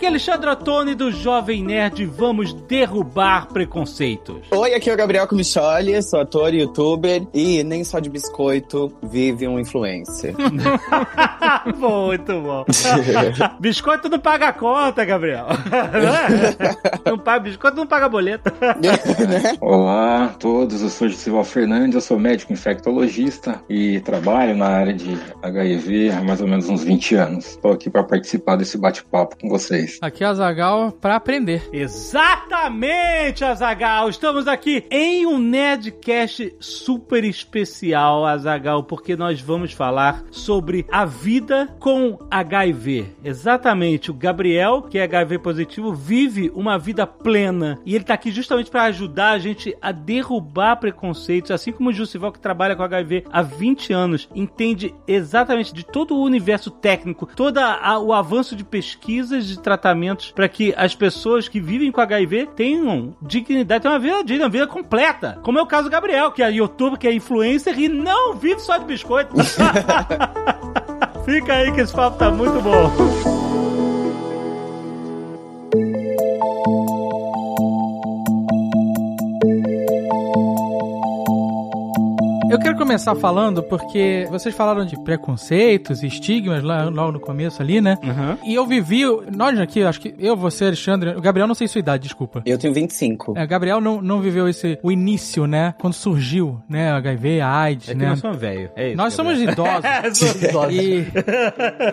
Aqui é Alexandre Ottoni do Jovem Nerd. Vamos derrubar preconceitos. Oi, aqui é o Gabriel Comicholi, sou ator e youtuber e nem só de biscoito vive um influencer. Muito bom. biscoito não paga conta, Gabriel. Não, é? não paga, biscoito não paga boleto. Olá a todos, eu sou Gisival Fernandes, eu sou médico infectologista e trabalho na área de HIV há mais ou menos uns 20 anos. Estou aqui para participar desse bate-papo com vocês. Aqui é a Zagal para aprender. Exatamente, Azagal. Estamos aqui em um Nerdcast super especial, Azagal, porque nós vamos falar sobre a vida com HIV. Exatamente. O Gabriel, que é HIV positivo, vive uma vida plena e ele tá aqui justamente para ajudar a gente a derrubar preconceitos, assim como o Jussival, que trabalha com HIV há 20 anos, entende exatamente de todo o universo técnico, todo o avanço de pesquisas, de tratamentos, para que as pessoas que vivem com HIV tenham dignidade, tenham uma vida digna, uma vida completa. Como é o caso do Gabriel, que é youtuber, que é influencer e não vive só de biscoito. Fica aí que esse papo tá muito bom. Começar falando porque vocês falaram de preconceitos e estigmas lá, logo no começo ali, né? Uhum. E eu vivi, nós aqui, acho que eu, você, Alexandre, o Gabriel não sei sua idade, desculpa. Eu tenho 25. É, Gabriel não, não viveu esse, o início, né? Quando surgiu, né? HIV, a AIDS, É que né? nós somos velho. É isso, Nós somos Gabriel. idosos. Somos idosos. E,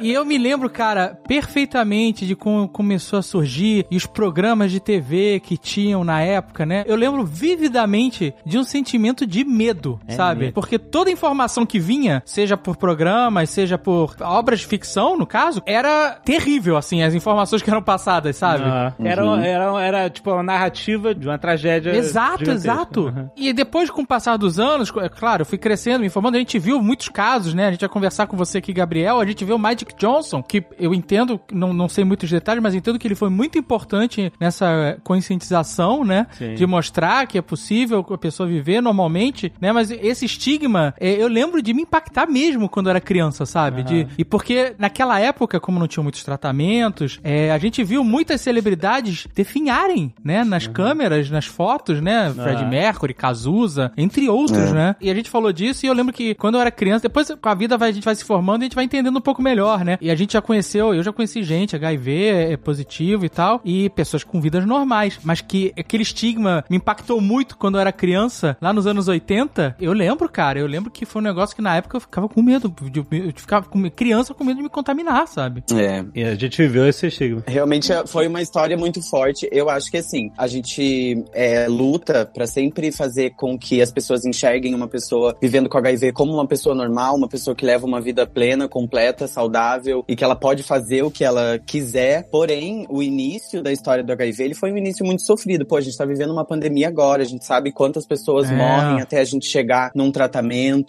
e eu me lembro, cara, perfeitamente de como começou a surgir e os programas de TV que tinham na época, né? Eu lembro vividamente de um sentimento de medo, sabe? mesmo? Porque toda informação que vinha, seja por programas, seja por obras de ficção, no caso, era terrível, assim, as informações que eram passadas, sabe? Ah, era, era, era tipo uma narrativa de uma tragédia. Exato, gigantesca. exato. Uhum. E depois, com o passar dos anos, é claro, eu fui crescendo, me informando, a gente viu muitos casos, né? A gente vai conversar com você aqui, Gabriel, a gente viu o Magic Johnson, que eu entendo, não, não sei muitos detalhes, mas entendo que ele foi muito importante nessa conscientização, né? Sim. De mostrar que é possível a pessoa viver normalmente, né? Mas esse estigma, é, eu lembro de me impactar mesmo quando eu era criança, sabe? De, e porque naquela época, como não tinha muitos tratamentos, é, a gente viu muitas celebridades definharem, né? Nas câmeras, nas fotos, né? Fred Ah. Mercury, Cazuza, entre outros, né? E a gente falou disso e eu lembro que quando eu era criança, depois com a vida vai, a gente vai se formando e a gente vai entendendo um pouco melhor, né? E a gente já conheceu, eu já conheci gente, HIV é positivo e tal, e pessoas com vidas normais, mas que aquele estigma me impactou muito quando eu era criança, lá nos anos 80. Eu lembro, cara, eu lembro que foi um negócio que na época eu ficava com medo, de, eu ficava com, criança com medo de me contaminar, sabe? É. E a gente viveu esse estigma. Realmente é- foi uma história muito forte. Eu acho que assim, a gente é, luta pra sempre fazer com que as pessoas enxerguem uma pessoa vivendo com HIV como uma pessoa normal, uma pessoa que leva uma vida plena, completa, saudável e que ela pode fazer o que ela quiser. Porém, o início da história do HIV ele foi um início muito sofrido. Pô, a gente tá vivendo uma pandemia agora, a gente sabe quantas pessoas É. morrem até a gente chegar num tratamento,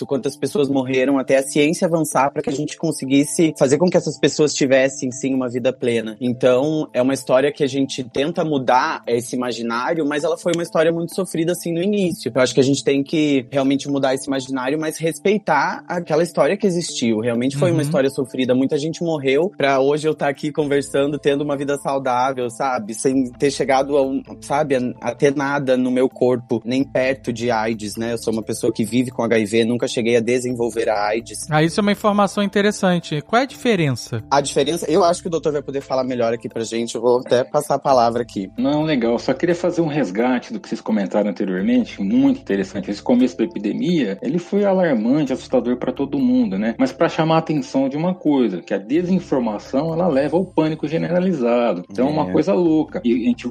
quantas pessoas morreram até a ciência avançar para que a gente conseguisse fazer com que essas pessoas tivessem sim uma vida plena. Então, é uma história que a gente tenta mudar esse imaginário, mas ela foi uma história muito sofrida assim no início. Eu acho que a gente tem que realmente mudar esse imaginário, mas respeitar aquela história que existiu. Realmente foi uma Uhum. história sofrida, muita gente morreu pra hoje eu estar aqui conversando, tendo uma vida saudável, sabe? Sem ter chegado a, um, sabe, a, a ter nada no meu corpo, nem perto de AIDS, né? Eu sou uma pessoa que vive com HIV, nunca cheguei a desenvolver a AIDS. Ah, isso é uma informação interessante. Qual é a diferença? A diferença, eu acho que o doutor vai poder falar melhor aqui pra gente, eu vou até passar a palavra aqui. Não, legal. Só queria fazer um resgate do que vocês comentaram anteriormente. Muito interessante. Esse começo da epidemia, ele foi alarmante, assustador para todo mundo, né? Mas para chamar a atenção de uma coisa, que a desinformação ela leva ao pânico generalizado. Então é, uma É. coisa louca. E a gente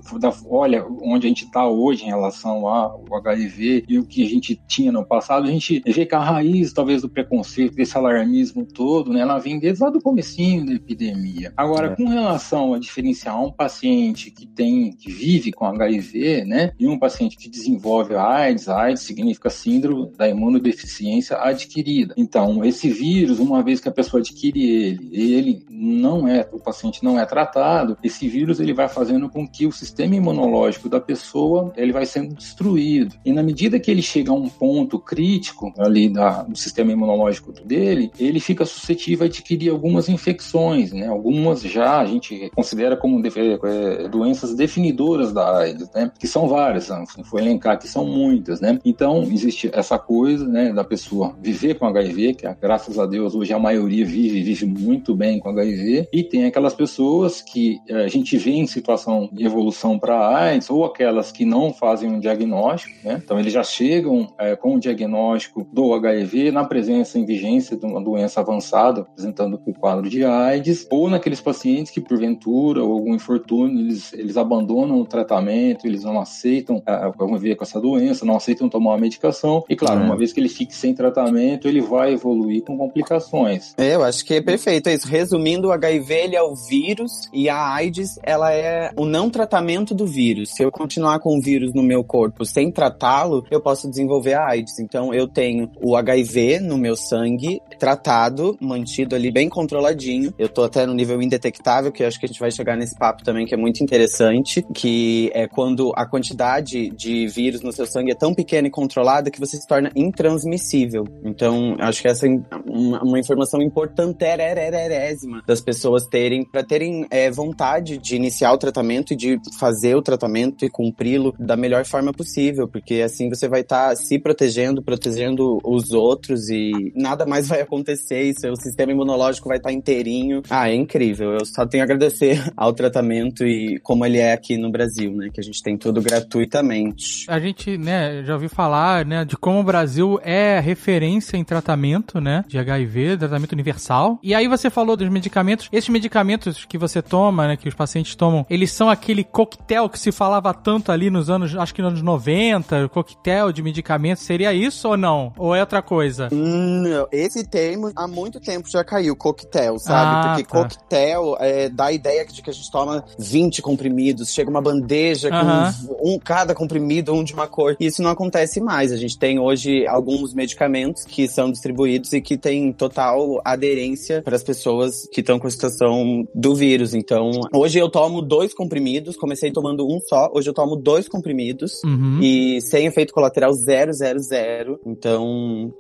olha onde a gente está hoje em relação ao HIV e o que a gente tinha no passado. A gente Que a raiz, talvez, do preconceito, desse alarmismo todo, né, ela vem desde lá do comecinho da epidemia. Agora, é. com relação a diferenciar um paciente que tem, que vive com HIV, né, e um paciente que desenvolve a AIDS, a AIDS significa síndrome da imunodeficiência adquirida. Então, esse vírus, uma vez que a pessoa adquire ele, ele não é, o paciente não é tratado, esse vírus ele vai fazendo com que o sistema imunológico da pessoa, ele vai sendo destruído. E na medida que ele chega a um ponto crítico ali da, do sistema imunológico dele, ele fica suscetível a adquirir algumas infecções, né? Algumas já a gente considera como é, doenças definidoras da AIDS, né? Que são várias, não foi elencar que são muitas, né? Então, existe essa coisa, né, da pessoa viver com HIV, que graças a Deus hoje a maioria vive, vive muito bem com HIV, e tem aquelas pessoas que a gente vê em situação de evolução para AIDS, ou aquelas que não fazem um diagnóstico, né? Então, eles já chegam é, com o diagnóstico do HIV na presença em vigência de uma doença avançada, apresentando o quadro de AIDS, ou naqueles pacientes que, porventura, ou algum infortúnio, eles, eles abandonam o tratamento, eles não aceitam é, conviver com essa doença, não aceitam tomar uma medicação, e claro, uma vez que ele fique sem tratamento, ele vai evoluir com complicações. É, eu acho que é perfeito isso. Resumindo, o HIV ele é o vírus e a AIDS ela é o não tratamento do vírus. Se eu continuar com o vírus no meu corpo sem tratá-lo, eu posso desenvolver a AIDS. Então eu tenho o HIV no meu sangue tratado, mantido ali bem controladinho. Eu tô até no nível indetectável, que eu acho que a gente vai chegar nesse papo também, que é muito interessante, que é quando a quantidade de vírus no seu sangue é tão pequena e controlada que você se torna intransmissível. Então, acho que essa é uma, uma informação importantérésima das pessoas terem, para terem é, vontade de iniciar o tratamento e de fazer o tratamento e cumpri-lo da melhor forma possível, porque assim você vai estar tá se protegendo, protegendo os outros e nada mais vai acontecer e seu sistema imunológico vai estar tá inteirinho. Ah, é incrível. Eu só tenho a agradecer ao tratamento e como ele é aqui no Brasil, né, que a gente tem tudo gratuitamente. A gente, né, já ouviu falar, né, de como o Brasil é referência em tratamento, né, de HIV, tratamento universal. E aí você falou dos medicamentos. Esses medicamentos que você toma, né, que os pacientes tomam, eles são aquele coquetel que se falava tanto ali nos anos, acho que nos anos 90, coquetel de medicamentos. Seria isso ou não? Ou é outra coisa? Não, esse termo há muito tempo já caiu, coquetel, sabe? Ah, Porque tá. coquetel é, dá a ideia de que a gente toma 20 comprimidos, chega uma bandeja uh -huh. com um cada comprimido, um de uma cor. E isso não acontece mais. A gente tem hoje alguns medicamentos que são distribuídos e que têm total aderência para as pessoas que estão com a situação do vírus. Então, hoje eu tomo dois comprimidos, comecei tomando um só, hoje eu tomo dois comprimidos uhum. e sem efeito colateral 000. Então,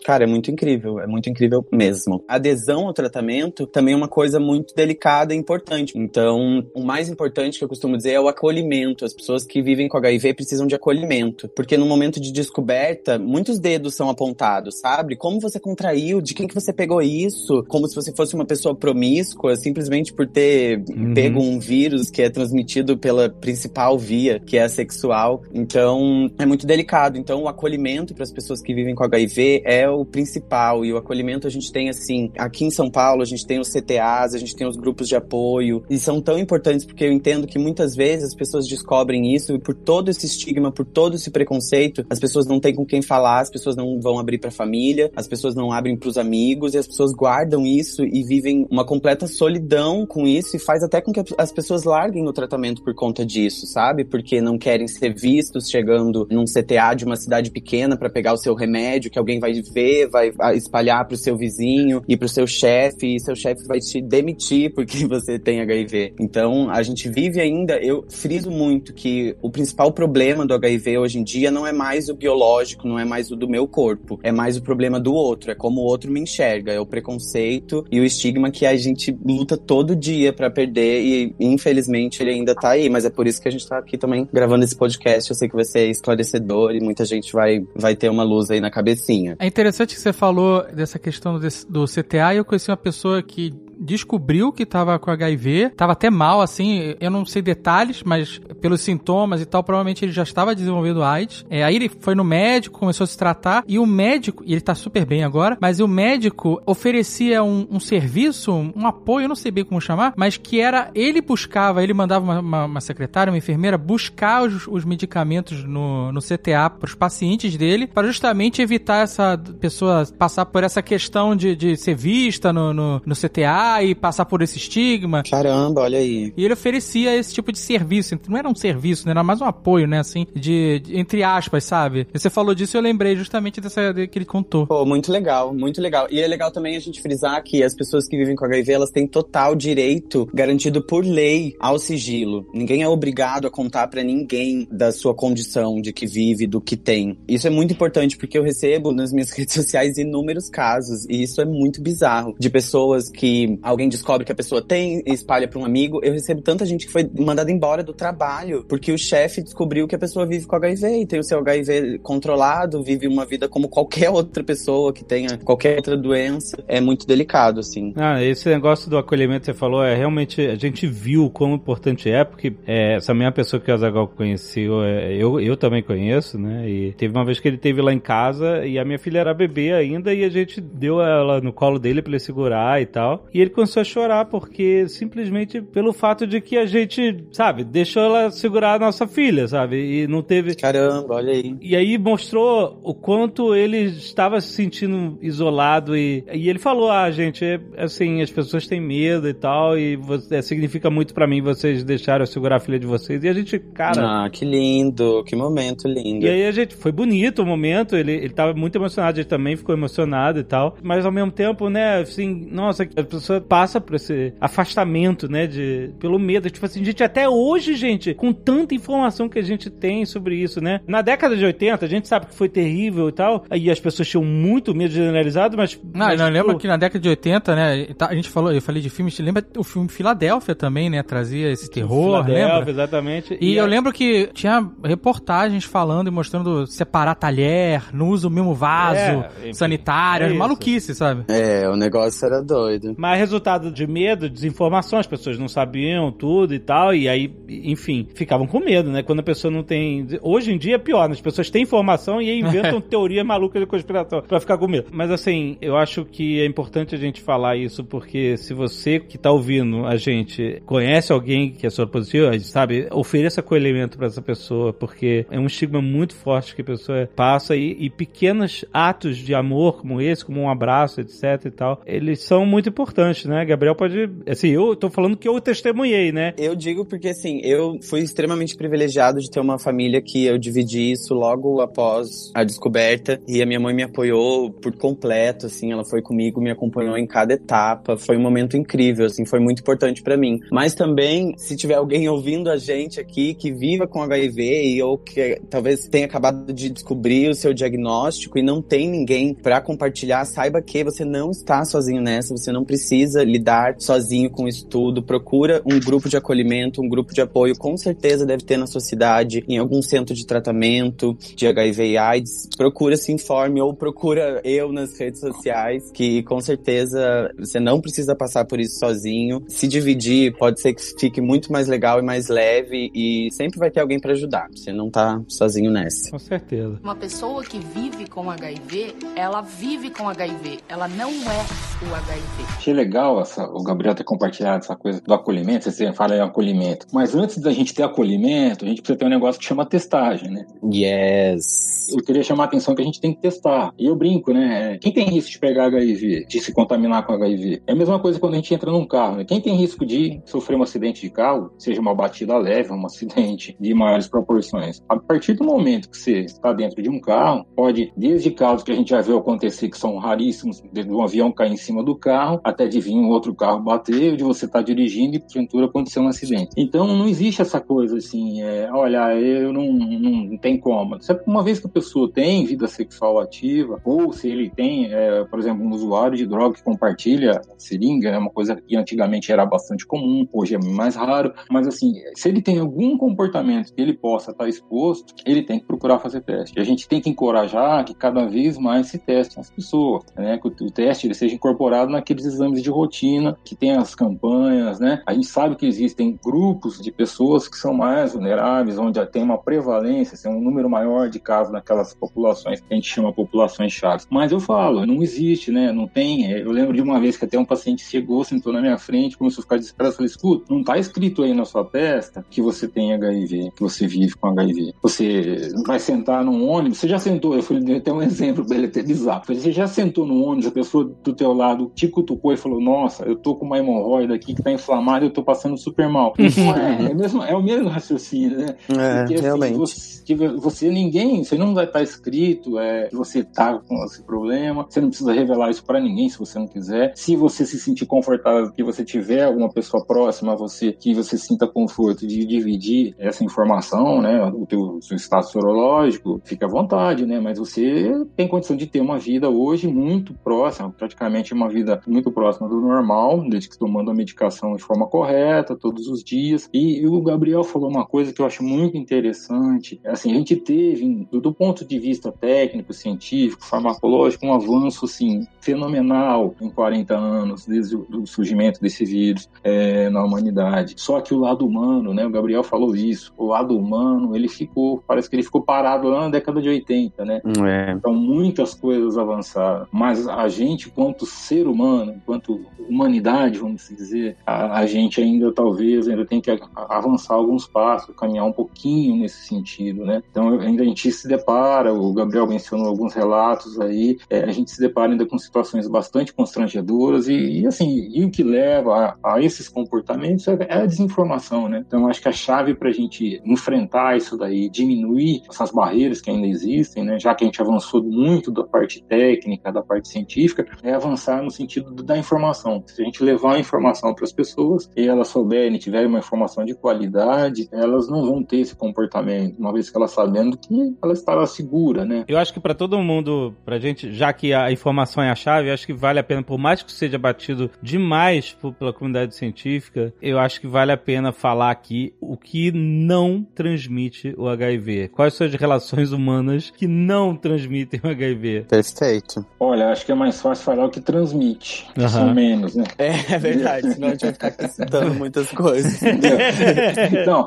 cara, é muito incrível, é muito incrível mesmo. A adesão ao tratamento também é uma coisa muito delicada e importante. Então, o mais importante que eu costumo dizer é o acolhimento. As pessoas que vivem com HIV precisam de acolhimento, porque no momento de descoberta, muitos dedos são apontados, sabe? Como você contraiu, de quem que você pegou isso, como se você fosse uma pessoa promíscua, simplesmente por ter uhum. pego um vírus que é transmitido pela principal via, que é a sexual. Então, é muito delicado. Então, o acolhimento para as pessoas que vivem com HIV é o principal. E o acolhimento a gente tem, assim, aqui em São Paulo, a gente tem os CTAs, a gente tem os grupos de apoio. E são tão importantes porque eu entendo que muitas vezes as pessoas descobrem isso e por todo esse estigma, por todo esse preconceito, as pessoas não têm com quem falar, as pessoas não vão abrir para a família, as pessoas não abrem para os amigos e as pessoas guardam isso e vivem uma completa solidão com isso e faz até com que as pessoas larguem o tratamento por conta disso, sabe? Porque não querem ser vistos chegando num CTA de uma cidade pequena para pegar o seu remédio que alguém vai ver, vai espalhar pro seu vizinho e pro seu chefe e seu chefe vai te demitir porque você tem HIV. Então, a gente vive ainda, eu friso muito que o principal problema do HIV hoje em dia não é mais o biológico, não é mais o do meu corpo, é mais o problema do outro, é como o outro me enxerga, é o preconceito e o estigma que a gente luta todo dia para perder e infelizmente ele ainda tá aí, mas é por isso que a gente tá aqui também gravando esse podcast. Eu sei que vai ser esclarecedor e muita gente vai, vai ter uma luz aí na cabecinha. É interessante que você falou dessa questão do CTA e eu conheci uma pessoa que descobriu que tava com HIV, tava até mal, assim, eu não sei detalhes, mas pelos sintomas e tal, provavelmente ele já estava desenvolvendo AIDS. É, aí ele foi no médico, começou a se tratar, e o médico, e ele tá super bem agora, mas o médico oferecia um, um serviço, um apoio, eu não sei bem como chamar, mas que era, ele buscava, ele mandava uma, uma, uma secretária, uma enfermeira, buscar os, os medicamentos no, no CTA para os pacientes dele, para justamente evitar essa pessoa passar por essa questão de, de ser vista no, no, no CTA e passar por esse estigma. Caramba, olha aí. E ele oferecia esse tipo de serviço. Não era um serviço, né? Era mais um apoio, né? Assim, de, de entre aspas, sabe? E você falou disso e eu lembrei justamente dessa que ele contou. Pô, muito legal, muito legal. E é legal também a gente frisar que as pessoas que vivem com HIV, elas têm total direito garantido por lei ao sigilo. Ninguém é obrigado a contar para ninguém da sua condição, de que vive, do que tem. Isso é muito importante porque eu recebo nas minhas redes sociais inúmeros casos e isso é muito bizarro de pessoas que alguém descobre que a pessoa tem e espalha para um amigo. Eu recebo tanta gente que foi mandada embora do trabalho porque o chefe descobriu que a pessoa vive com HIV e tem o seu HIV controlado, vive uma vida como qualquer outra pessoa que tenha qualquer outra doença. É muito delicado, assim. Ah, esse negócio do acolhimento que você falou é realmente a gente viu quão importante é, porque é, essa mesma pessoa que o Azagal conheceu, é, eu, eu também conheço, né? E teve uma vez que ele teve lá em casa e a minha filha era bebê ainda e a gente deu ela no colo dele para ele segurar e tal. E ele começou a chorar porque simplesmente pelo fato de que a gente, sabe, deixou ela segurar a nossa filha, sabe? E não teve. Caramba, olha aí. E aí mostrou o quanto ele estava se sentindo isolado e, e ele falou: Ah, gente, é, assim, as pessoas têm medo e tal, e você, é, significa muito para mim vocês deixaram eu segurar a filha de vocês. E a gente, cara. Ah, que lindo, que momento lindo. E aí a gente, foi bonito o momento, ele, ele tava muito emocionado, gente também ficou emocionado e tal. Mas ao mesmo tempo, né, assim, nossa, a pessoa passa por esse afastamento, né, de, pelo medo. Tipo assim, gente, até hoje, gente, com tanta informação que a gente tem sobre isso, né? Na década de 80, a gente sabe que foi terrível e tal, aí as pessoas tinham muito medo generalizado, mas. Não, mas, não lembra que na década de 80, né, a gente falou, eu falei de filmes, lembra o filme Filadélfia também, né, trazia esse terror, lembra? exatamente. E, e eu a... lembro que tinha reportagens falando e mostrando separar talher, não usa o mesmo vaso é, sanitário, é maluquice, sabe? É, o negócio era doido. Mas resultado de medo, desinformação, as pessoas não sabiam tudo e tal, e aí, enfim, ficavam com medo, né? Quando a pessoa não tem. Hoje em dia é pior, né? as pessoas têm informação e inventam teoria maluca de conspiração pra ficar com medo. Mas assim, eu acho que é importante a gente falar isso, porque se você que tá ouvindo a gente conhece alguém que é soro positivo, sabe, ofereça acolhimento para essa pessoa, porque é um estigma muito forte que a pessoa passa e, e pequenos atos de amor como esse, como um abraço, etc e tal, eles são muito importantes, né? Gabriel pode, assim, eu tô falando que eu testemunhei, né? Eu digo porque, assim, eu fui extremamente privilegiado de ter uma família que eu dividi isso logo após a descoberta e a minha mãe me apoiou por completo, assim, ela foi comigo, me acompanhou em cada etapa, foi um momento incrível, assim, foi muito importante para mim. Mas também, se tiver alguém ouvindo a gente aqui que viva com HIV e ou que talvez tenha acabado de descobrir o seu diagnóstico e não tem ninguém para compartilhar, saiba que você não está sozinho nessa, você não precisa lidar sozinho com isso tudo. Procura um grupo de acolhimento, um grupo de apoio, com certeza deve ter na sua cidade, em algum centro de tratamento de HIV e AIDS. Procura se informe ou procura eu nas redes sociais, que com certeza você não precisa passar por isso sozinho. Se dividir, pode ser que fique muito mais legal e mais leve e sempre vai ter alguém para ajudar. Você não tá sozinho nessa. Com certeza. Uma pessoa que vive com HIV, ela vive com HIV, ela não é o HIV. Achei legal essa, o Gabriel ter compartilhado essa coisa do acolhimento, você fala em acolhimento. Mas antes da gente ter acolhimento, a gente precisa ter um negócio que chama testagem, né? Yes. Eu queria chamar a atenção que a gente tem que testar. E eu brinco, né? Quem tem risco de pegar HIV, de se contaminar com HIV? É a mesma coisa quando a gente entra num carro, né? Quem tem risco de sofrer um acidente de carro, seja uma batida leve, um acidente de maiores proporções. A partir do momento que você está dentro de um carro, pode, desde casos que a gente já viu acontecer que são raríssimos, de um avião cair em cima do carro, até de vir um outro carro bater, de você estar tá dirigindo e porventura acontecer um acidente. Então não existe essa coisa assim, é, olha, eu não, não, não tem como. Uma vez que a pessoa tem vida sexual ativa, ou se ele tem, é, por exemplo, um usuário de droga que compartilha seringa, é uma coisa que antigamente era bastante comum, hoje é mais raro, mas assim, se ele tem algum comportamento que ele possa estar exposto, ele tem que procurar fazer teste. E a gente tem que encorajar que cada vez mais se testem as pessoas, né? Que o, teste ele seja incorporado naqueles exames de rotina que tem as campanhas, né? A gente sabe que existem grupos de pessoas que são mais vulneráveis, onde tem uma prevalência, tem um número maior de casos naquelas populações que a gente chama populações chaves. Mas eu falo, não existe, né? Não tem. Eu lembro de uma vez que até um paciente chegou, sentou na minha frente, começou a ficar desesperado, falei, escuta, não tá escrito aí na sua testa que você tem HIV, que você vive com HIV. Você vai sentar num ônibus, você já sentou, eu fui até um exemplo pra ele até bizarro. Falei, você já sentou num ônibus, a pessoa do teu lado te cutucou e falou, nossa, eu tô com uma hemorroida aqui que tá inflamada e eu tô passando super mal. Não é, é, mesmo, é o mesmo raciocínio, né? É, Porque, assim, realmente. você, você, ninguém, você não vai estar escrito é, que você tá com esse problema, você não precisa revelar isso para ninguém se você não quiser. Se você se sentir confortável, que você tiver alguma pessoa próxima a você, que você sinta conforto de dividir essa informação, né, o teu seu estado sorológico, fica à vontade, né, mas você tem condição de ter uma vida hoje muito próxima, praticamente uma vida muito próxima do normal, desde que tomando a medicação de forma correta, todos os dias. E, e o Gabriel falou uma coisa que eu acho muito interessante, assim, a gente teve, do, do ponto de vista técnico, científico, farmacológico, um avanço, assim, fenomenal em 40 anos, desde o do surgimento desse vírus é, na humanidade. Só que o lado humano, né, o Gabriel falou isso, o lado humano, ele ficou, parece que ele ficou parado lá na década de 80, né? É. Então muitas coisas avançaram, mas a gente, quanto ser humano, enquanto humanidade, vamos dizer, a, a gente ainda talvez ainda tem que avançar alguns passos, caminhar um pouquinho nesse sentido, né? Então ainda a gente se depara, o Gabriel mencionou alguns relatos aí, é, a gente se depara ainda com situações bastante constrangedoras e, e assim, e o que leva a, a esses comportamentos é, é, a desinformação, né? Então acho que a chave para a gente enfrentar isso daí, diminuir essas barreiras que ainda existem, né? Já que a gente avançou muito da parte técnica, da parte científica, é avançar no sentido da informação. Se a gente levar a informação para as pessoas e elas souberem, tiverem uma informação de qualidade, elas não vão ter esse comportamento, uma vez que elas sabendo que ela estará segura, né? Eu acho que para todo mundo, pra gente, já que a informação é a chave, eu acho que vale a pena, por mais que seja batido demais pela comunidade científica, eu acho que vale a pena falar aqui o que não transmite o HIV. Quais são as relações humanas que não transmitem o HIV? Perfeito. Olha, acho que é mais fácil falar o que transmite, que são menos, né? É, é verdade, senão a gente vai ficar citando muitas coisas. então,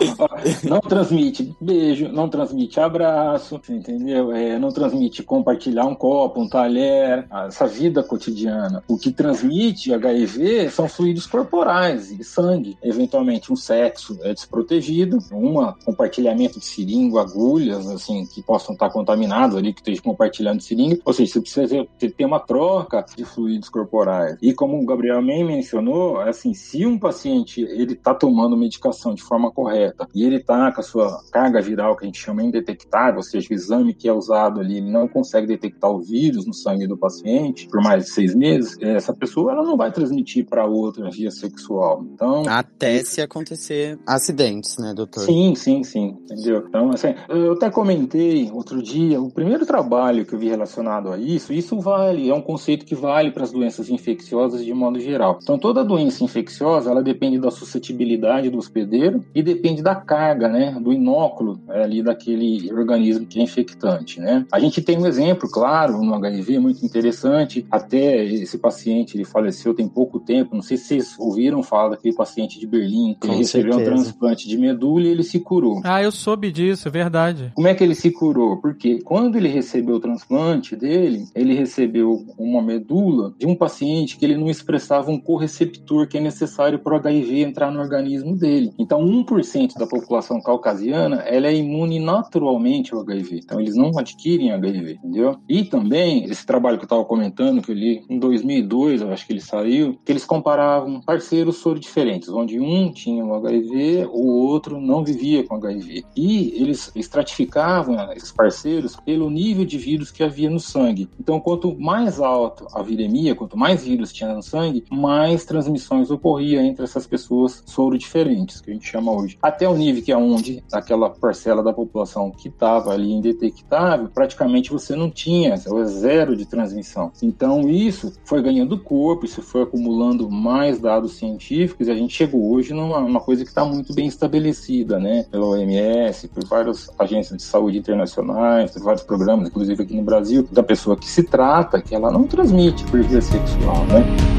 não transmite beijo, não transmite abraço, entendeu? É, não transmite compartilhar um copo, um talher, essa vida cotidiana. O que transmite HIV são fluidos corporais e sangue. Eventualmente, um sexo é desprotegido, um compartilhamento de seringa, agulhas, assim, que possam estar contaminados ali, que esteja compartilhando seringa. Ou seja, você precisa ter uma troca de fluidos corporais. E como o Gabriel bem mencionou, assim, se um paciente ele está tomando medicação de forma correta e ele está com a sua carga viral, que a gente chama indetectável, ou seja, o exame que é usado ali, ele não consegue detectar o vírus no sangue do paciente por mais de seis meses, essa pessoa ela não vai transmitir para outra via sexual. Então, até se acontecer acidentes, né, doutor? Sim, sim, sim, entendeu? Então, assim, eu até comentei outro dia, o primeiro trabalho que eu vi relacionado a isso, isso vale, é um conceito que vale para as doenças infecciosas de modo geral. Então, toda doença infecciosa, ela depende da suscetibilidade do hospedeiro e depende da carga, né, do inóculo é, ali daquele organismo que é infectante, né? A gente tem um exemplo, claro, no HIV muito interessante, até esse paciente, ele faleceu tem pouco tempo, não sei se vocês ouviram falar daquele paciente de Berlim, que Com recebeu certeza. um transplante de medula e ele se curou. Ah, eu soube disso, é verdade. Como é que ele se curou? Porque quando ele recebeu o transplante dele, ele recebeu uma medula de um paciente que ele não expressava um correceptor que é necessário para o HIV entrar no organismo dele. Então, 1% da população caucasiana, ela é imune naturalmente ao HIV. Então, eles não adquirem HIV, entendeu? E também, esse trabalho que eu estava comentando, que eu li em 2002, eu acho que ele saiu, que eles comparavam parceiros soro diferentes, onde um tinha o HIV, o outro não vivia com HIV. E eles estratificavam esses parceiros pelo nível de vírus que havia no sangue. Então, quanto mais alto a viremia, quanto mais vírus tinha no sangue, mais transmissões ocorria entre essas pessoas soro diferentes, que a gente chama hoje. Até o nível que é onde aquela parcela da população que estava ali indetectável, praticamente você não tinha, é zero de transmissão. Então, isso foi ganhando corpo, isso foi acumulando mais dados científicos e a gente chegou hoje numa, numa coisa que está muito bem estabelecida, né? Pela OMS, por várias agências de saúde internacionais, por vários programas, inclusive aqui no Brasil, da pessoa que se trata, que ela não transmite por via sexual, né?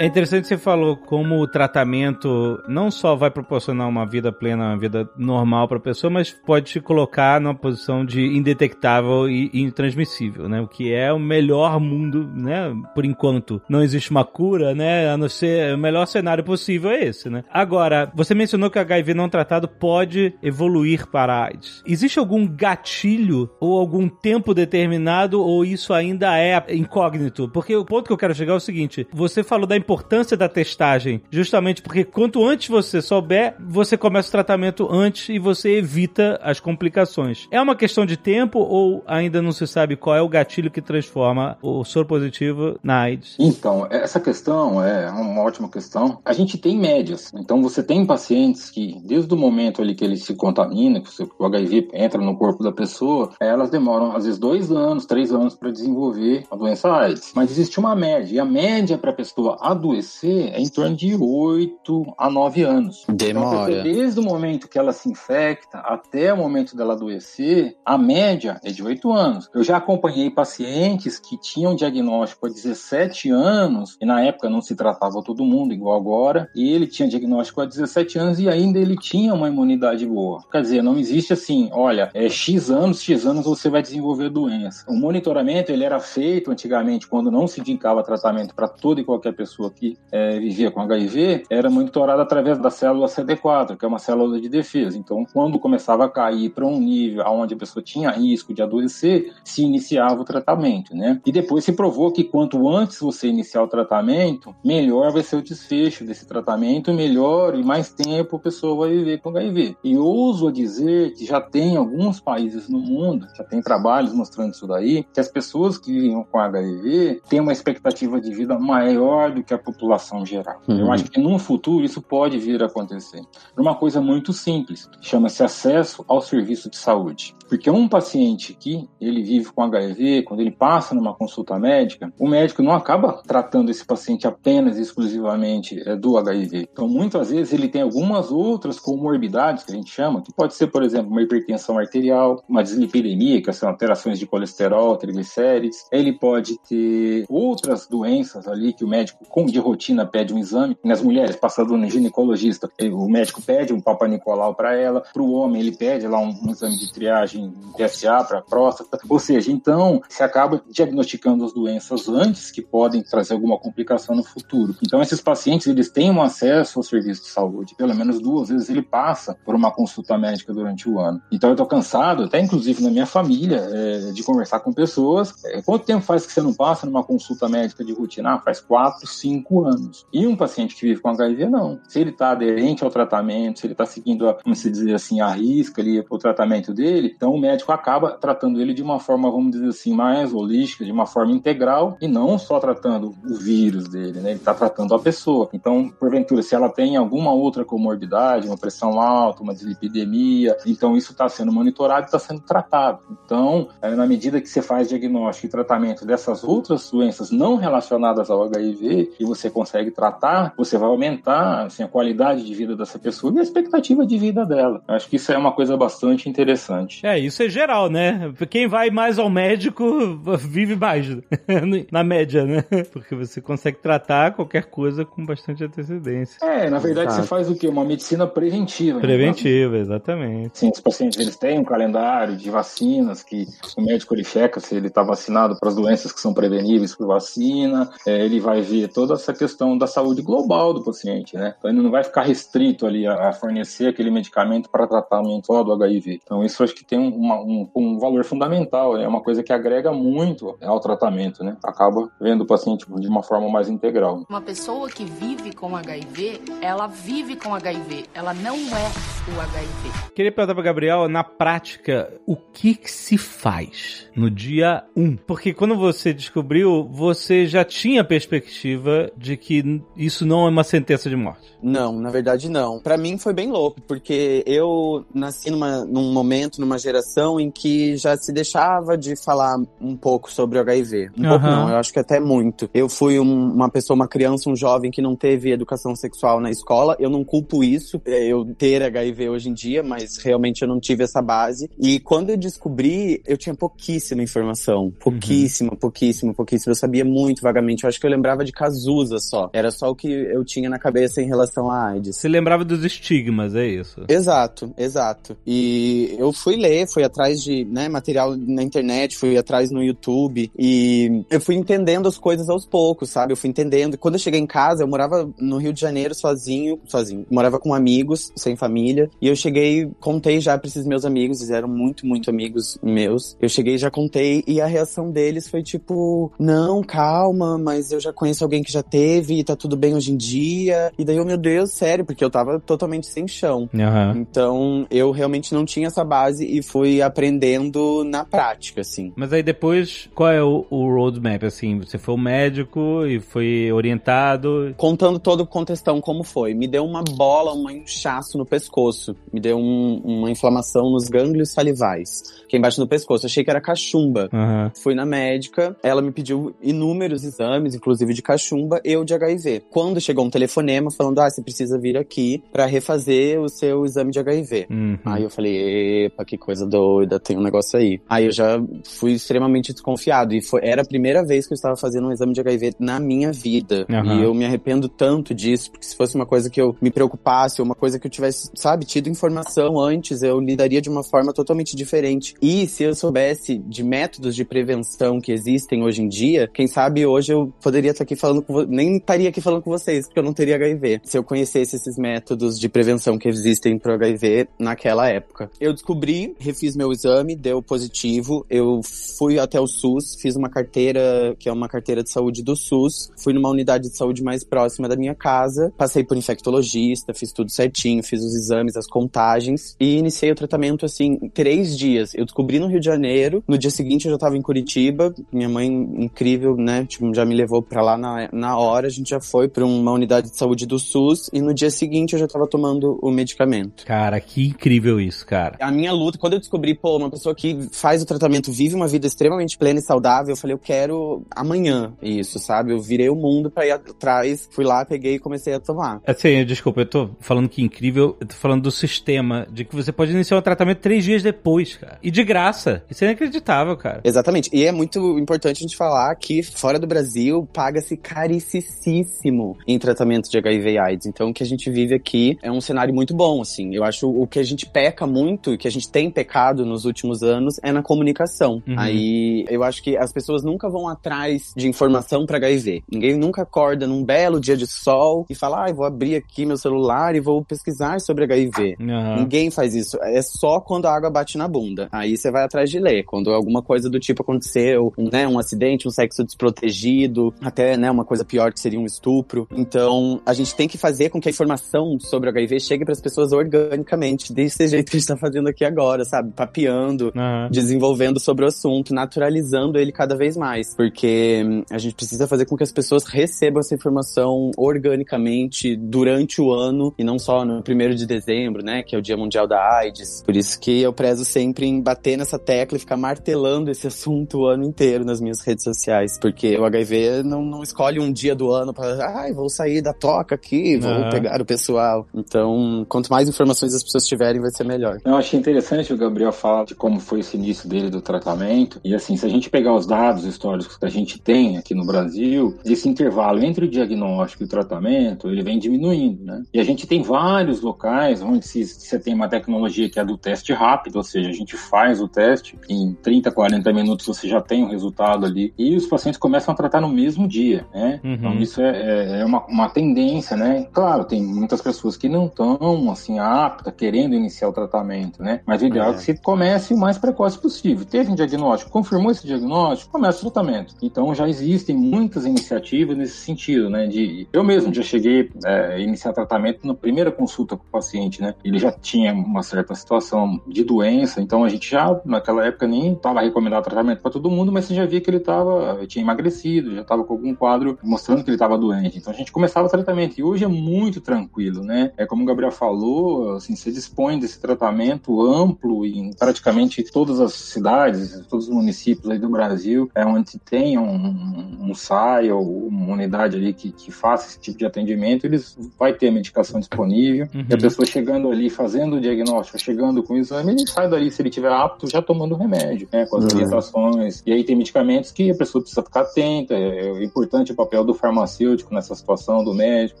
É interessante que você falou como o tratamento não só vai proporcionar uma vida plena, uma vida normal para a pessoa, mas pode te colocar numa posição de indetectável e intransmissível, né? O que é o melhor mundo, né? Por enquanto. Não existe uma cura, né? A não ser o melhor cenário possível é esse, né? Agora, você mencionou que HIV não tratado pode evoluir para AIDS. Existe algum gatilho ou algum tempo determinado ou isso ainda é incógnito? Porque o ponto que eu quero chegar é o seguinte: você falou da importância da testagem, justamente porque quanto antes você souber, você começa o tratamento antes e você evita as complicações. É uma questão de tempo ou ainda não se sabe qual é o gatilho que transforma o soro positivo na AIDS? Então, essa questão é uma ótima questão. A gente tem médias. Então, você tem pacientes que, desde o momento ali que ele se contamina, que o HIV entra no corpo da pessoa, elas demoram às vezes dois anos, três anos para desenvolver a doença AIDS. Mas existe uma média. E a média para a pessoa adoecer é em torno de 8 a 9 anos. Demora. Então, desde o momento que ela se infecta até o momento dela adoecer, a média é de 8 anos. Eu já acompanhei pacientes que tinham diagnóstico há 17 anos, e na época não se tratava todo mundo igual agora, e ele tinha diagnóstico há 17 anos e ainda ele tinha uma imunidade boa. Quer dizer, não existe assim, olha, é X anos, X anos você vai desenvolver a doença. O monitoramento ele era feito antigamente quando não se indicava tratamento para toda e qualquer pessoa que é, vivia com HIV, era monitorado através da célula CD4, que é uma célula de defesa. Então, quando começava a cair para um nível onde a pessoa tinha risco de adoecer, se iniciava o tratamento, né? E depois se provou que quanto antes você iniciar o tratamento, melhor vai ser o desfecho desse tratamento, melhor e mais tempo a pessoa vai viver com HIV. E ouso dizer que já tem alguns países no mundo, já tem trabalhos mostrando isso daí, que as pessoas que vivem com HIV têm uma expectativa de vida maior do que a população geral. Uhum. Eu acho que no futuro isso pode vir a acontecer. Uma coisa muito simples, chama-se acesso ao serviço de saúde. Porque um paciente que ele vive com HIV, quando ele passa numa consulta médica, o médico não acaba tratando esse paciente apenas e exclusivamente é, do HIV. Então, muitas vezes ele tem algumas outras comorbidades que a gente chama, que pode ser, por exemplo, uma hipertensão arterial, uma dislipidemia, que são alterações de colesterol, triglicérides. Ele pode ter outras doenças ali que o médico, de rotina, pede um exame. Nas mulheres, passando no ginecologista, o médico pede um Papa Nicolau para ela. Para o homem, ele pede lá um, um exame de triagem PSA para próstata. Ou seja, então se acaba diagnosticando as doenças antes que podem trazer alguma complicação no futuro. Então esses pacientes eles têm um acesso ao serviço de saúde. Pelo menos duas vezes ele passa por uma consulta médica durante o ano. Então eu estou cansado, até inclusive na minha família, é, de conversar com pessoas. É, quanto tempo faz que você não passa numa consulta médica de rotina? Ah, faz quatro, cinco anos. E um paciente que vive com HIV não. Se ele está aderente ao tratamento, se ele está seguindo, a, como se dizer assim, a risca ali o tratamento dele, então o médico acaba tratando ele de uma forma, vamos dizer assim, mais holística, de uma forma integral e não só tratando o vírus dele, né? Ele está tratando a pessoa. Então, porventura, se ela tem alguma outra comorbidade, uma pressão alta, uma dislipidemia, então isso está sendo monitorado e está sendo tratado. Então, é, na medida que você faz diagnóstico e tratamento dessas outras doenças não relacionadas ao HIV e você consegue tratar, você vai aumentar assim, a qualidade de vida dessa pessoa e a expectativa de vida dela. Eu acho que isso é uma coisa bastante interessante. É, isso é geral, né? Quem vai mais ao médico vive mais, na média, né? Porque você consegue tratar qualquer coisa com bastante antecedência. É, na verdade Exato. você faz o quê? Uma medicina preventiva. Preventiva, né? exatamente. Sim, os pacientes eles têm um calendário de vacinas que o médico ele checa se ele está vacinado para as doenças que são preveníveis por vacina. É, ele vai ver toda essa questão da saúde global do paciente, né? Então ele não vai ficar restrito ali a, fornecer aquele medicamento para tratamento só do HIV. Então isso acho que tem uma, um, um valor fundamental, é uma coisa que agrega muito ao tratamento, né? Acaba vendo o paciente de uma forma mais integral. Uma pessoa que vive com HIV, ela vive com HIV, ela não é o HIV. Queria perguntar para Gabriel, na prática, o que, que se faz no dia 1? Porque quando você descobriu, você já tinha perspectiva de que isso não é uma sentença de morte. Não, na verdade não. Para mim foi bem louco, porque eu nasci numa, num momento, numa geração em que já se deixava de falar um pouco sobre o HIV. Um uhum. pouco não, eu acho que até muito. Eu fui um, uma pessoa, uma criança, um jovem que não teve educação sexual na escola. Eu não culpo isso, é, eu ter HIV hoje em dia, mas realmente eu não tive essa base. E quando eu descobri, eu tinha pouquíssima informação. Pouquíssima, uhum. pouquíssima, pouquíssima. Eu sabia muito vagamente. Eu acho que eu lembrava de casulo Cazuza só. Era só o que eu tinha na cabeça em relação à AIDS. Você lembrava dos estigmas, é isso? Exato, exato. E eu fui ler, fui atrás de né, material na internet, fui atrás no YouTube e eu fui entendendo as coisas aos poucos, sabe? Eu fui entendendo. Quando eu cheguei em casa, eu morava no Rio de Janeiro sozinho, sozinho. Morava com amigos, sem família. E eu cheguei, contei já pra esses meus amigos, eles eram muito, muito amigos meus. Eu cheguei já contei e a reação deles foi tipo: não, calma, mas eu já conheço alguém que já teve e tá tudo bem hoje em dia. E daí eu, meu Deus, sério, porque eu tava totalmente sem chão. Uhum. Então eu realmente não tinha essa base e fui aprendendo na prática, assim. Mas aí depois, qual é o, o roadmap? Assim, você foi o médico e foi orientado? Contando todo o contextão como foi. Me deu uma bola, um inchaço no pescoço. Me deu um, uma inflamação nos gânglios salivais, que é embaixo do pescoço. Achei que era cachumba. Uhum. Fui na médica, ela me pediu inúmeros exames, inclusive de cachumba, eu de HIV. Quando chegou um telefonema falando, ah, você precisa vir aqui para refazer o seu exame de HIV. Uhum. Aí eu falei, epa, que coisa doida, tem um negócio aí. Aí eu já fui extremamente desconfiado e foi, era a primeira vez que eu estava fazendo um exame de HIV na minha vida. Uhum. E eu me arrependo tanto disso, porque se fosse uma coisa que eu me preocupasse, ou uma coisa que eu tivesse, sabe, tido informação antes, eu lidaria de uma forma totalmente diferente. E se eu soubesse de métodos de prevenção que existem hoje em dia, quem sabe hoje eu poderia estar aqui falando com nem estaria aqui falando com vocês, porque eu não teria HIV. Se eu conhecesse esses métodos de prevenção que existem pro HIV naquela época. Eu descobri, refiz meu exame, deu positivo, eu fui até o SUS, fiz uma carteira, que é uma carteira de saúde do SUS, fui numa unidade de saúde mais próxima da minha casa, passei por infectologista, fiz tudo certinho, fiz os exames, as contagens e iniciei o tratamento assim, três dias. Eu descobri no Rio de Janeiro, no dia seguinte eu já tava em Curitiba, minha mãe incrível, né, tipo, já me levou pra lá na, na hora, a gente já foi pra uma unidade de saúde do SUS e no dia seguinte eu já tava tomando o medicamento. Cara, que incrível isso, cara. A minha luta, quando eu descobri, pô, uma pessoa que faz o tratamento, vive uma vida extremamente plena e saudável, eu falei, eu quero amanhã isso, sabe? Eu virei o mundo pra ir atrás, fui lá, peguei e comecei a tomar. Assim, desculpa, eu tô falando que incrível, eu tô falando do sistema, de que você pode iniciar o tratamento três dias depois, cara. E de graça. Isso é inacreditável, cara. Exatamente. E é muito importante a gente falar que fora do Brasil paga-se caricíssimo em tratamento de HIV e AIDS. Então o que a gente vive aqui é um cenário muito bom, assim. Eu acho o que a gente peca muito e que a gente tem pecado nos últimos anos é na comunicação. Uhum. Aí eu acho que as pessoas nunca vão atrás de informação para HIV. Ninguém nunca acorda num belo dia de sol e fala, ah, vou abrir aqui meu celular e vou pesquisar sobre HIV. Uhum. Ninguém faz isso. É só quando a água bate na bunda. Aí você vai atrás de ler. Quando alguma coisa do tipo aconteceu, né, um acidente, um sexo desprotegido, até, né, uma coisa pior que seria um estupro. Então, a gente tem que fazer com que a informação sobre o HIV chegue para as pessoas organicamente, desse jeito que a gente tá fazendo aqui agora, sabe? Papeando, Uhum. desenvolvendo sobre o assunto, naturalizando ele cada vez mais. Porque hum, a gente precisa fazer com que as pessoas recebam essa informação organicamente durante o ano e não só no primeiro de dezembro, né? Que é o Dia Mundial da AIDS. Por isso que eu prezo sempre em bater nessa tecla e ficar martelando esse assunto o ano inteiro nas minhas redes sociais. Porque o HIV não, não escolhe um dia do ano para, ai, vou sair da toca aqui, vou Aham. pegar o pessoal. Então, quanto mais informações as pessoas tiverem, vai ser melhor. Eu achei interessante o Gabriel falar de como foi esse início dele do tratamento. E assim, se a gente pegar os dados históricos que a gente tem aqui no Brasil, esse intervalo entre o diagnóstico e o tratamento, ele vem diminuindo, né? E a gente tem vários locais onde se você tem uma tecnologia que é do teste rápido, ou seja, a gente faz o teste, em 30, 40 minutos você já tem o resultado ali, e os pacientes começam a tratar no mesmo dia, né? Uhum. Então isso é, é- é uma, uma tendência, né? Claro, tem muitas pessoas que não estão, assim, aptas, querendo iniciar o tratamento, né? Mas o ideal é, É. que se comece o mais precoce possível. Teve um diagnóstico, confirmou esse diagnóstico, começa o tratamento. Então já existem muitas iniciativas nesse sentido, né? De, eu mesmo já cheguei é, a iniciar tratamento na primeira consulta com o paciente, né? Ele já tinha uma certa situação de doença, então a gente já, naquela época, nem estava recomendando tratamento para todo mundo, mas você já via que ele tava, tinha emagrecido, já estava com algum quadro mostrando que ele estava doente. Então a gente começava o tratamento e hoje é muito tranquilo, né? É como o Gabriel falou, assim, você dispõe desse tratamento amplo em praticamente todas as cidades, todos os municípios aí do Brasil, é onde tem um, um SAI ou uma unidade ali que, que faça esse tipo de atendimento, eles vai ter a medicação disponível. Uhum. E a pessoa chegando ali, fazendo o diagnóstico, chegando com o exame, ele sai dali, se ele tiver apto, já tomando o remédio, né? Com as Uhum. orientações. E aí tem medicamentos que a pessoa precisa ficar atenta, é, é importante o papel papel do farmacêutico nessa situação, do médico,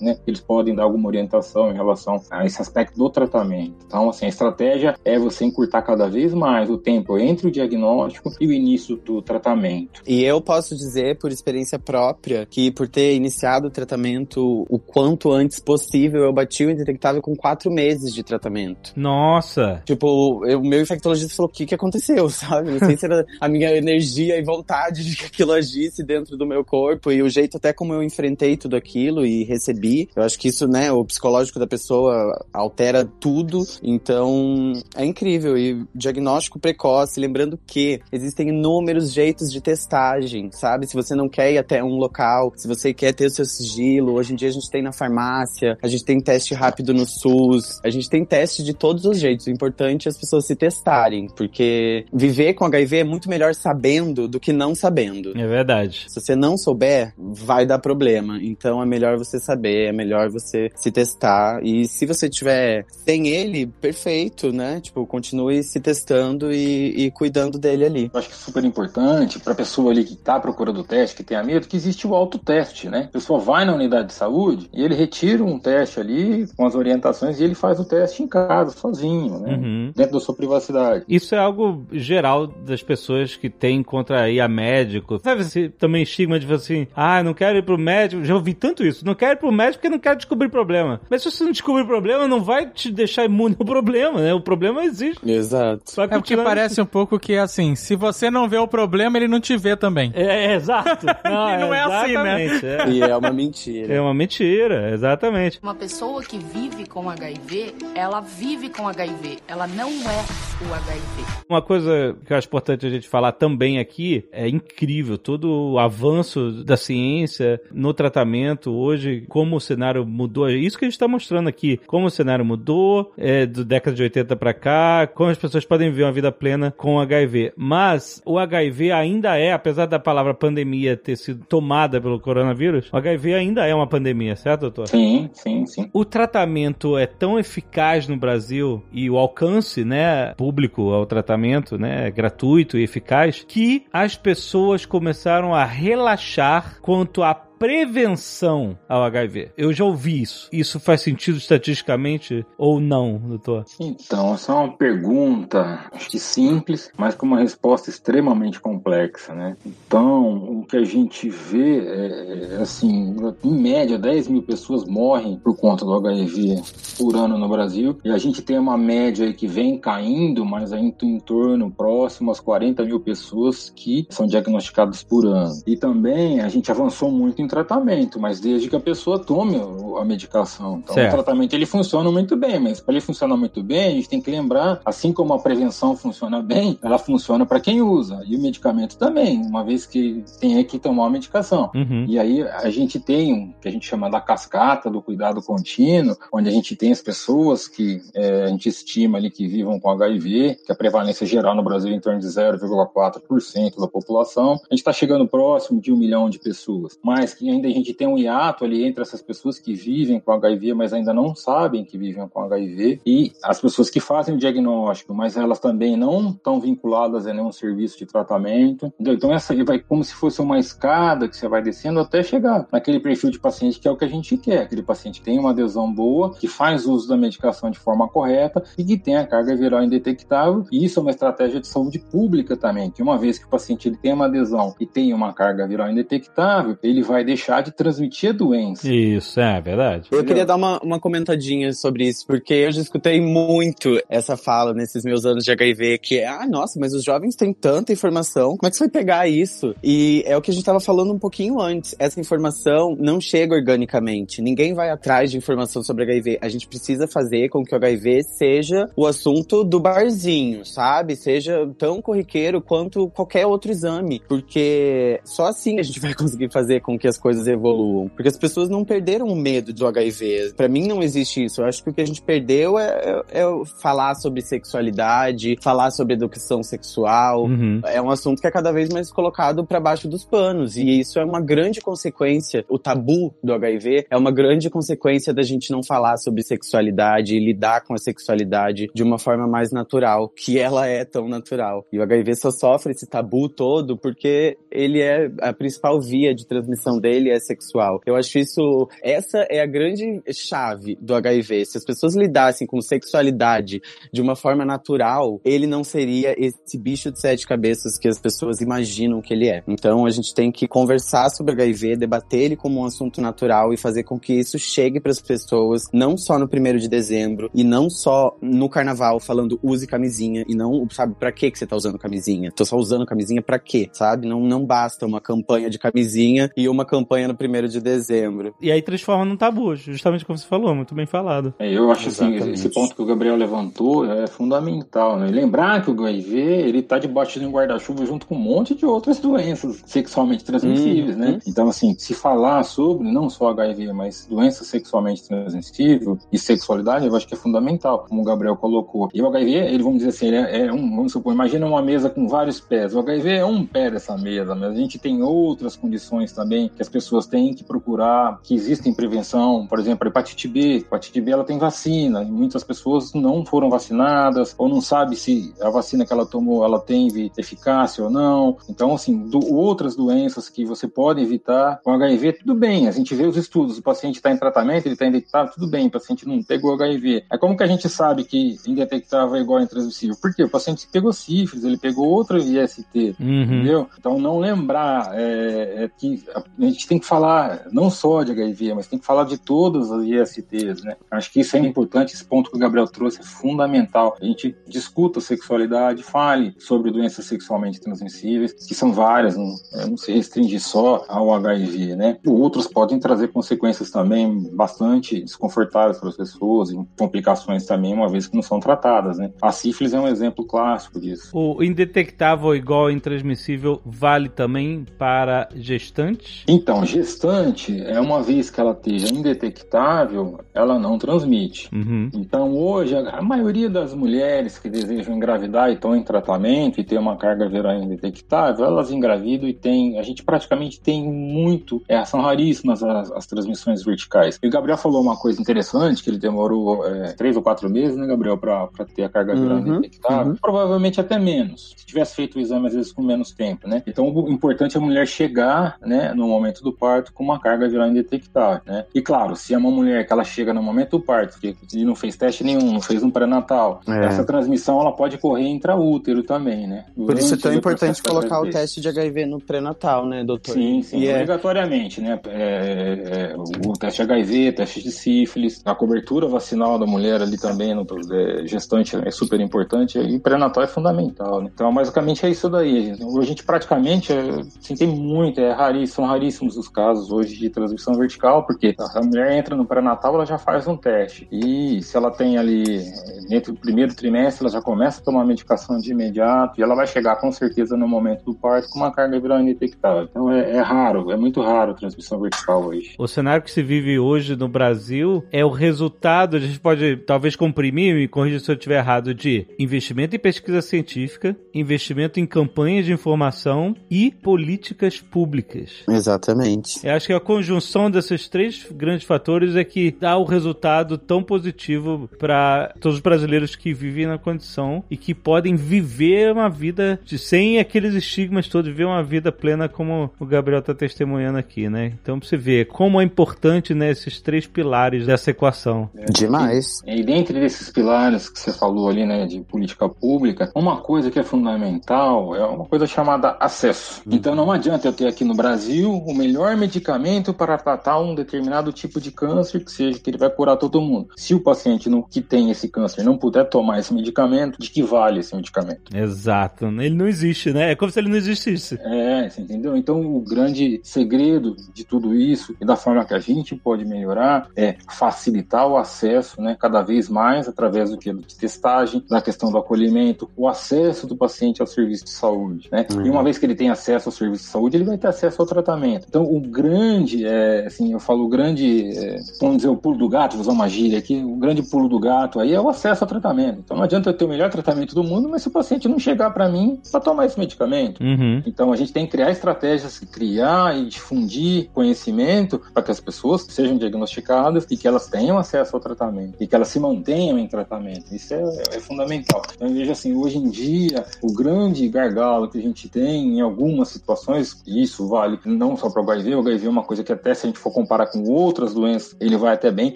né? Eles podem dar alguma orientação em relação a esse aspecto do tratamento. Então, assim, a estratégia é você encurtar cada vez mais o tempo entre o diagnóstico e o início do tratamento. E eu posso dizer, por experiência própria, que por ter iniciado o tratamento o quanto antes possível, eu bati o indetectável com quatro meses de tratamento. Nossa! Tipo, o meu infectologista falou: o que, que aconteceu, sabe? Não sei se era a minha energia e vontade de que aquilo agisse dentro do meu corpo e o jeito até como eu enfrentei tudo aquilo e recebi. Eu acho que isso, né, o psicológico da pessoa altera tudo. Então, é incrível. E diagnóstico precoce, lembrando que existem inúmeros jeitos de testagem, sabe? Se você não quer ir até um local, se você quer ter o seu sigilo, hoje em dia a gente tem na farmácia, a gente tem teste rápido no SUS, a gente tem teste de todos os jeitos. O importante é as pessoas se testarem, porque viver com HIV é muito melhor sabendo do que não sabendo. É verdade. Se você não souber, vai dar problema. Então é melhor você saber, é melhor você se testar. E se você tiver sem ele, perfeito, né? Tipo, continue se testando e, e cuidando dele ali. Eu acho que é super importante para a pessoa ali que está procurando o teste, que tenha medo, que existe o autoteste, né? A pessoa vai na unidade de saúde e ele retira um teste ali com as orientações e ele faz o teste em casa, sozinho, né? Uhum. Dentro da sua privacidade. Isso é algo geral das pessoas que têm contra ir a médico. Sabe esse também estigma de assim, ah, não quero ir pro médico. Já ouvi tanto isso. Não quero ir pro médico porque não quero descobrir problema. Mas se você não descobrir problema, não vai te deixar imune ao problema, né? O problema existe. Exato. Só que é porque parece um pouco que, assim, se você não vê o problema, ele não te vê também. É, é exato. Não, e não é, é assim, né? É. E é uma mentira. É uma mentira, exatamente. Uma pessoa que vive com HIV, ela vive com HIV. Ela não é o HIV. Uma coisa que eu acho importante a gente falar também aqui é incrível todo o avanço da ciência no tratamento hoje, como o cenário mudou. É isso que a gente está mostrando aqui, como o cenário mudou é, do década de 80 para cá, como as pessoas podem viver uma vida plena com HIV. Mas o HIV ainda é, apesar da palavra pandemia ter sido tomada pelo coronavírus, o HIV ainda é uma pandemia, certo, doutor? Sim, sim, sim. O tratamento é tão eficaz no Brasil e o alcance, né, público ao tratamento, né, gratuito e eficaz, que as pessoas começaram a relaxar quanto à prevenção ao HIV. Eu já ouvi isso. Isso faz sentido estatisticamente ou não, doutor? Então, essa é uma pergunta que simples, mas com uma resposta extremamente complexa, né? Então, o que a gente vê é, é assim, em média, 10 mil pessoas morrem por conta do HIV por ano no Brasil, e a gente tem uma média que vem caindo, mas ainda em torno próximo às 40 mil pessoas que são diagnosticadas por ano. E também a gente avançou muito em tratamento, mas desde que a pessoa tome a medicação. Então, certo. o tratamento ele funciona muito bem, mas para ele funcionar muito bem, a gente tem que lembrar, assim como a prevenção funciona bem, ela funciona para quem usa. E o medicamento também, uma vez que tem que tomar a medicação. Uhum. E aí a gente tem um que a gente chama da cascata do cuidado contínuo, onde a gente tem as pessoas que é, a gente estima ali que vivam com HIV, que a prevalência geral no Brasil é em torno de 0,4% da população. A gente está chegando próximo de um milhão de pessoas, mas que ainda a gente tem um hiato ali entre essas pessoas que vivem com HIV, mas ainda não sabem que vivem com HIV, e as pessoas que fazem o diagnóstico, mas elas também não estão vinculadas a nenhum serviço de tratamento. Entendeu? Então essa vai como se fosse uma escada que você vai descendo até chegar naquele perfil de paciente que é o que a gente quer. Aquele paciente que tem uma adesão boa, que faz uso da medicação de forma correta e que tem a carga viral indetectável. E isso é uma estratégia de saúde pública também, que uma vez que o paciente ele tem uma adesão e tem uma carga viral indetectável, ele vai deixar de transmitir a doença. Isso, é verdade. Eu queria dar uma, uma comentadinha sobre isso, porque eu já escutei muito essa fala nesses meus anos de HIV, que é, ah, nossa, mas os jovens têm tanta informação, como é que você vai pegar isso? E é o que a gente tava falando um pouquinho antes, essa informação não chega organicamente, ninguém vai atrás de informação sobre HIV, a gente precisa fazer com que o HIV seja o assunto do barzinho, sabe? Seja tão corriqueiro quanto qualquer outro exame, porque só assim a gente vai conseguir fazer com que as coisas evoluam. Porque as pessoas não perderam o medo do HIV. Para mim não existe isso. Eu acho que o que a gente perdeu é, é, é falar sobre sexualidade, falar sobre educação sexual. Uhum. É um assunto que é cada vez mais colocado para baixo dos panos. E isso é uma grande consequência. O tabu do HIV é uma grande consequência da gente não falar sobre sexualidade e lidar com a sexualidade de uma forma mais natural, que ela é tão natural. E o HIV só sofre esse tabu todo porque ele é a principal via de transmissão dele é sexual. Eu acho isso, essa é a grande chave do HIV. Se as pessoas lidassem com sexualidade de uma forma natural, ele não seria esse bicho de sete cabeças que as pessoas imaginam que ele é. Então a gente tem que conversar sobre HIV, debater ele como um assunto natural e fazer com que isso chegue para as pessoas, não só no primeiro de dezembro e não só no carnaval falando use camisinha e não, sabe, para que que você tá usando camisinha? Tô só usando camisinha para quê? Sabe? Não, não basta uma campanha de camisinha e uma campanha no primeiro de dezembro. E aí transforma num tabu, justamente como você falou, muito bem falado. É, eu acho assim, Exatamente. esse ponto que o Gabriel levantou é fundamental, né? Lembrar que o HIV, ele tá debaixo de um guarda-chuva junto com um monte de outras doenças sexualmente transmissíveis, Uhum. né? Então, assim, se falar sobre não só HIV, mas doenças sexualmente transmissíveis e sexualidade, eu acho que é fundamental, como o Gabriel colocou. E o HIV, ele, vamos dizer assim, ele é, é um, vamos supor, imagina uma mesa com vários pés. O HIV é um pé dessa mesa, mas a gente tem outras condições também que as pessoas têm que procurar, que existem prevenção, por exemplo, a hepatite B. A hepatite B, ela tem vacina, e muitas pessoas não foram vacinadas, ou não sabe se a vacina que ela tomou, ela tem eficácia ou não. Então, assim, do, outras doenças que você pode evitar com HIV, tudo bem, a gente vê os estudos, o paciente está em tratamento, ele está indetectável, tudo bem, o paciente não pegou HIV. É como que a gente sabe que indetectável é igual a intransmissível? Porque o paciente pegou sífilis, ele pegou outra IST, Uhum. entendeu? Então, não lembrar é, é que a, a gente tem que falar não só de HIV, mas tem que falar de todas as ISTs, né? Acho que isso é importante, esse ponto que o Gabriel trouxe é fundamental. A gente discuta sexualidade, fale sobre doenças sexualmente transmissíveis, que são várias, não, não se restringe só ao HIV, né? Outros podem trazer consequências também bastante desconfortáveis para as pessoas, e complicações também, uma vez que não são tratadas, né? A sífilis é um exemplo clássico disso. O indetectável igual intransmissível vale também para gestantes? Então, gestante é uma vez que ela esteja indetectável, ela não transmite. Uhum. Então, hoje, a a maioria das mulheres que desejam engravidar e estão em tratamento e tem uma carga viral indetectável, elas engravidam e tem, a gente praticamente tem muito, é, são raríssimas as, as transmissões verticais. E o Gabriel falou uma coisa interessante, que ele demorou é, três ou quatro meses, né, Gabriel, para ter a carga viral Uhum, indetectável. uhum. Provavelmente até menos, se tivesse feito o exame, às vezes, com menos tempo, né? Então, o importante é a mulher chegar, né, no momento do parto com uma carga viral indetectável, né? E claro, se é uma mulher que ela chega no momento do parto, e não fez teste nenhum, não fez um pré-natal, É. essa transmissão ela pode correr intraútero também, né? Por isso é Durante tão importante colocar o teste de HIV no pré-natal, né, doutor? Sim, sim, E é- obrigatoriamente, né? É, é, o teste HIV, teste de sífilis, a cobertura vacinal da mulher ali também, no é, gestante, é super importante, e pré-natal é fundamental, né? Então, basicamente é isso daí. A gente praticamente, é, assim, tem muito, é raríssimo, são raríssimos os casos hoje de transmissão vertical, porque a mulher entra no pré-natal, ela já faz um teste. E se ela tem ali, entre o primeiro trimestre, ela já começa a tomar medicação de imediato, e ela vai chegar com certeza no momento do parto com uma carga viral indetectável. Então é, é raro, é muito raro a transmissão vertical hoje. O cenário que se vive hoje no Brasil é o resultado, a gente pode talvez comprimir, me corrija se eu estiver errado, de investimento em pesquisa científica, investimento em campanhas de informação e políticas públicas. Exatamente. Eu acho que a conjunção desses três grandes fatores é que dá o resultado tão positivo para todos os brasileiros que vivem na condição e que podem viver uma vida de, sem aqueles estigmas todos, viver uma vida plena como o Gabriel está testemunhando aqui, né? Então pra você ver como é importante né, esses três pilares dessa equação. Demais. E dentre esses pilares que você falou ali, né, de política pública, uma coisa que é fundamental é uma coisa chamada acesso. Então não adianta eu ter aqui no Brasil o melhor medicamento para tratar um determinado tipo de câncer, que seja que ele vai curar todo mundo. Se o paciente não, que tem esse câncer não puder tomar esse medicamento, de que vale esse medicamento? Exato. Ele não existe, né? É como se ele não existisse. É, você entendeu? Então o grande segredo de tudo isso e da forma que a gente pode melhorar é facilitar o acesso, né, cada vez mais através do que de testagem, da questão do acolhimento, o acesso do paciente ao serviço de saúde, né? E uma vez que ele tem acesso ao serviço de saúde, ele vai ter acesso ao tratamento. Então o grande, é, assim, eu falo o grande, é, vamos dizer o pulo do gato, vou usar uma gíria aqui, o grande pulo do gato aí é o acesso ao tratamento. Então não adianta eu ter o melhor tratamento do mundo, mas se o paciente não chegar para mim para tomar esse medicamento, Uhum. então a gente tem que criar estratégias, criar e difundir conhecimento para que as pessoas sejam diagnosticadas e que elas tenham acesso ao tratamento e que elas se mantenham em tratamento. Isso é, é fundamental. Então eu vejo assim, hoje em dia, o grande gargalo que a gente tem em algumas situações, e isso vale não só para o HIV. O HIV é uma coisa que até se a gente for comparar com outras doenças, ele vai até bem,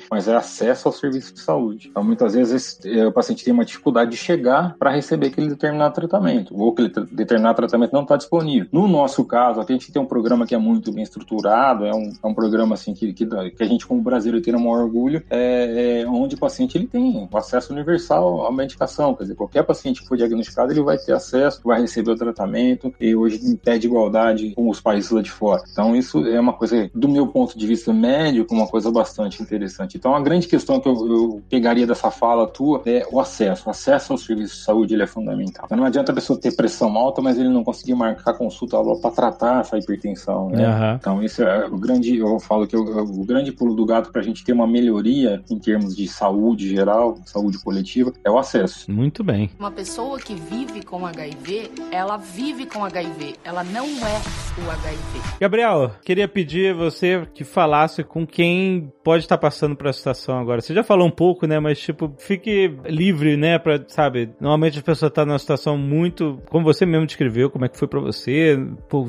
mas é acesso ao serviço de saúde. Então, muitas vezes, é, o paciente tem uma dificuldade de chegar para receber aquele determinado tratamento, ou aquele determinado tratamento não está disponível. No nosso caso, a gente tem um programa que é muito bem estruturado, é um, é um programa assim que, que, que, a gente, como brasileiro, tem o maior orgulho, é, é, onde o paciente ele tem acesso universal à medicação. Quer dizer, qualquer paciente que for diagnosticado, ele vai ter acesso, vai receber o tratamento, e hoje em pé de igualdade com os países lá de fora. Então, isso é uma coisa, do meu ponto de vista médico, uma coisa bastante interessante. Então, a grande questão que eu, eu pegaria dessa fala tua é o acesso. O acesso ao serviço de saúde ele é fundamental. Então, não adianta a pessoa ter pressão alta, mas ele não conseguir marcar consulta para tratar essa hipertensão. Né? Uhum. Então, isso é o grande, eu falo que o, o grande pulo do gato para a gente ter uma melhoria em termos de saúde geral, saúde coletiva, é o acesso. Muito bem. Uma pessoa que vive com HIV, ela vive com HIV, ela não é o HIV. Gabriel, queria pedir você que falasse com quem pode estar passando por essa situação agora. Você já falou um pouco, né? Mas, tipo, fique livre, né? Pra, sabe, normalmente as pessoas estão tá numa situação muito. Como você mesmo descreveu, como é que foi pra você,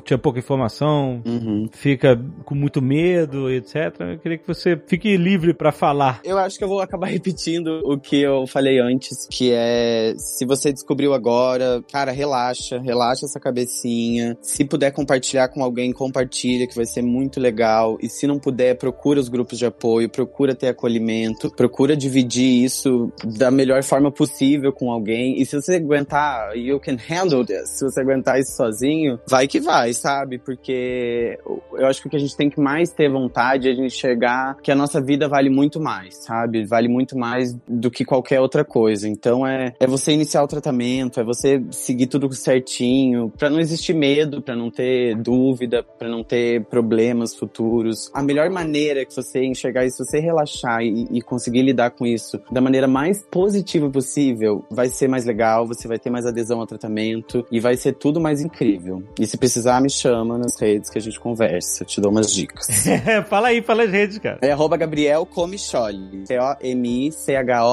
tinha pouca informação, uhum. fica com muito medo, etc. Eu queria que você fique livre para falar. Eu acho que eu vou acabar repetindo o que eu falei antes, que é se você descobriu agora, cara, relaxa, relaxa essa cabecinha. Se puder compartilhar com alguém, compartilha, que vai ser muito legal. E se não puder, procura os grupos de apoio, procura ter acolhimento, procura dividir isso da melhor forma possível com alguém. E se você aguentar, you can handle this. Se você aguentar isso sozinho, vai que vai, sabe? Porque eu acho que o que a gente tem que mais ter vontade é de enxergar que a nossa vida vale muito mais, sabe? Vale muito mais do que qualquer outra coisa. Então é, é você iniciar o tratamento, é você seguir tudo certinho, para não existir medo, para não ter dúvida, para não ter problemas futuros. A melhor maneira que você enxergar isso, você relaxar e, e conseguir lidar com isso da maneira mais positiva possível, vai ser mais legal, você vai ter mais adesão ao tratamento e vai ser tudo mais incrível. E se precisar, me chama nas redes que a gente conversa, te dou umas dicas. fala aí, fala as redes, cara. É arroba Gabriel Comicholi. C-O-M-I-C-H-O-L-I.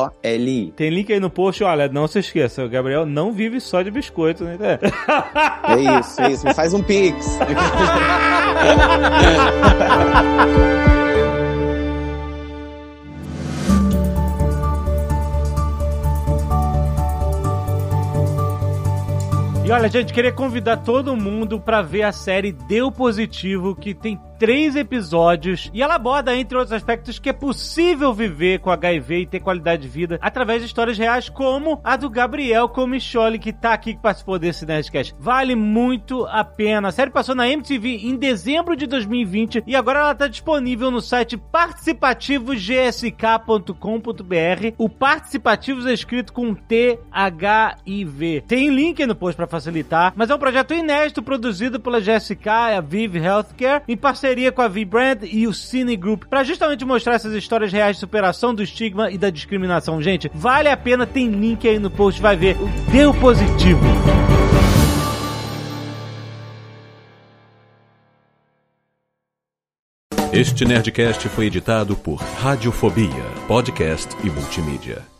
Tem link aí no post, olha, não se esqueça, o Gabriel não vive só de biscoito, né? É isso, é isso. Me faz um pix. E olha, gente, queria convidar todo mundo para ver a série Deu Positivo, que tem três episódios e ela aborda, entre outros aspectos, que é possível viver com HIV e ter qualidade de vida através de histórias reais, como a do Gabriel Comicholi, que tá aqui, que participou desse Nerdcast. Vale muito a pena. A série passou na MTV em dezembro de 2020 e agora ela tá disponível no site participativogsk.com.br. O participativos é escrito com T-H-I-V. Tem link no post para facilitar, mas é um projeto inédito produzido pela GSK, a Vive Healthcare, em parceria com a V-Brand e o Cine Group, para justamente mostrar essas histórias reais de superação do estigma e da discriminação. Gente, vale a pena, tem link aí no post, vai ver. Deu positivo. Este Nerdcast foi editado por Radiofobia, podcast e multimídia.